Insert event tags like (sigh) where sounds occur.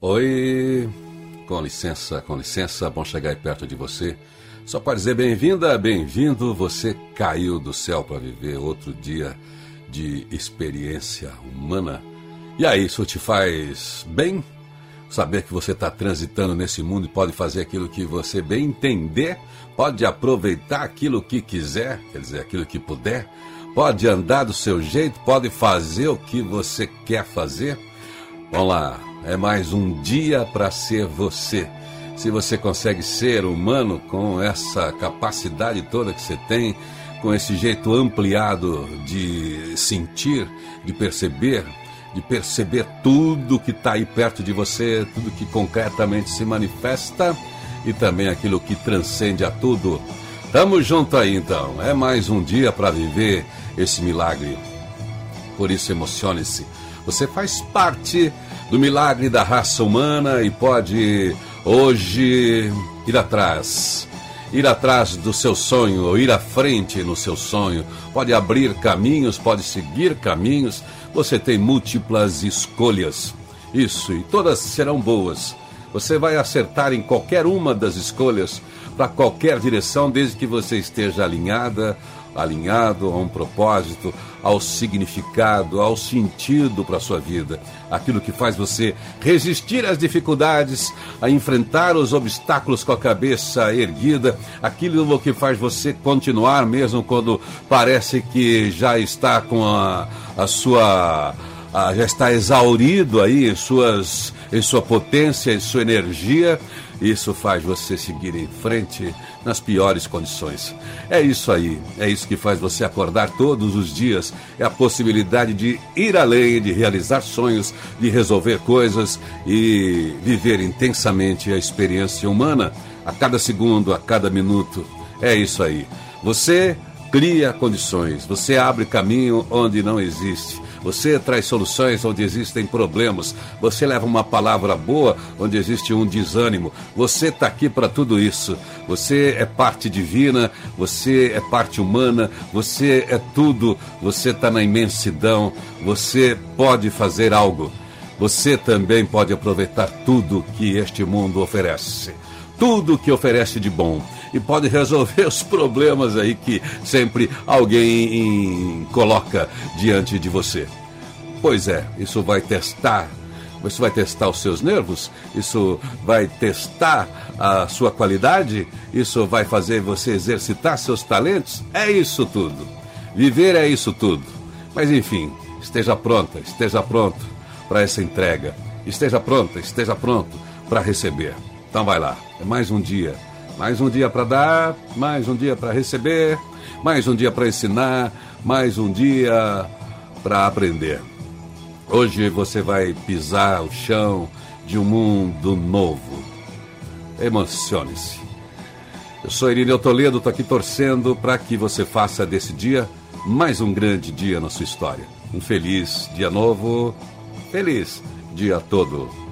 Oi, com licença, com licença, bom chegar aí perto de você. Só para dizer bem-vinda, bem-vindo. Você caiu do céu para viver outro dia de experiência humana. E aí, isso te faz bem? Saber que você está transitando nesse mundo e pode fazer aquilo que você bem entender, pode aproveitar aquilo que quiser, quer dizer, aquilo que puder, pode andar do seu jeito, pode fazer o que você quer fazer. Vamos lá, é mais um dia para ser você. Se você consegue ser humano com essa capacidade toda que você tem, com esse jeito ampliado de sentir, de perceber, de perceber tudo que está aí perto de você, tudo que concretamente se manifesta e também aquilo que transcende a tudo. Tamo junto aí então. É mais um dia para viver esse milagre. Por isso emocione-se. Você faz parte do milagre da raça humana e pode hoje ir atrás. Ir atrás do seu sonho, ou ir à frente no seu sonho. Pode abrir caminhos, pode seguir caminhos. Você tem múltiplas escolhas. Isso, e todas serão boas. Você vai acertar em qualquer uma das escolhas, para qualquer direção, desde que você esteja alinhada, alinhado a um propósito, ao significado, ao sentido para a sua vida. Aquilo que faz você resistir às dificuldades, a enfrentar os obstáculos com a cabeça erguida, aquilo que faz você continuar mesmo quando parece que já está com a, a sua. Já está exaurido aí suas, em sua potência, em sua energia isso faz você seguir em frente nas piores condições. É isso aí, é isso que faz você acordar todos os dias. É a possibilidade de ir além, de realizar sonhos, de resolver coisas e viver intensamente a experiência humana a cada segundo, a cada minuto. É isso aí. Você cria condições, você abre caminho onde não existe. Você traz soluções onde existem problemas. Você leva uma palavra boa onde existe um desânimo. Você está aqui para tudo isso. Você é parte divina, você é parte humana, você é tudo. Você está na imensidão. Você pode fazer algo. Você também pode aproveitar tudo que este mundo oferece. Tudo que oferece de bom e pode resolver (laughs) os problemas aí que sempre alguém coloca diante de você. Pois é, isso vai testar isso vai testar os seus nervos, isso vai testar a sua qualidade, isso vai fazer você exercitar seus talentos. É isso tudo. Viver é isso tudo. Mas enfim, esteja pronta, esteja pronto para essa entrega. Esteja pronta, esteja pronto para receber. Então vai lá, é mais um dia mais um dia para dar, mais um dia para receber, mais um dia para ensinar, mais um dia para aprender. Hoje você vai pisar o chão de um mundo novo. Emocione-se. Eu sou Irineu Toledo, estou aqui torcendo para que você faça desse dia mais um grande dia na sua história. Um feliz dia novo, feliz dia todo.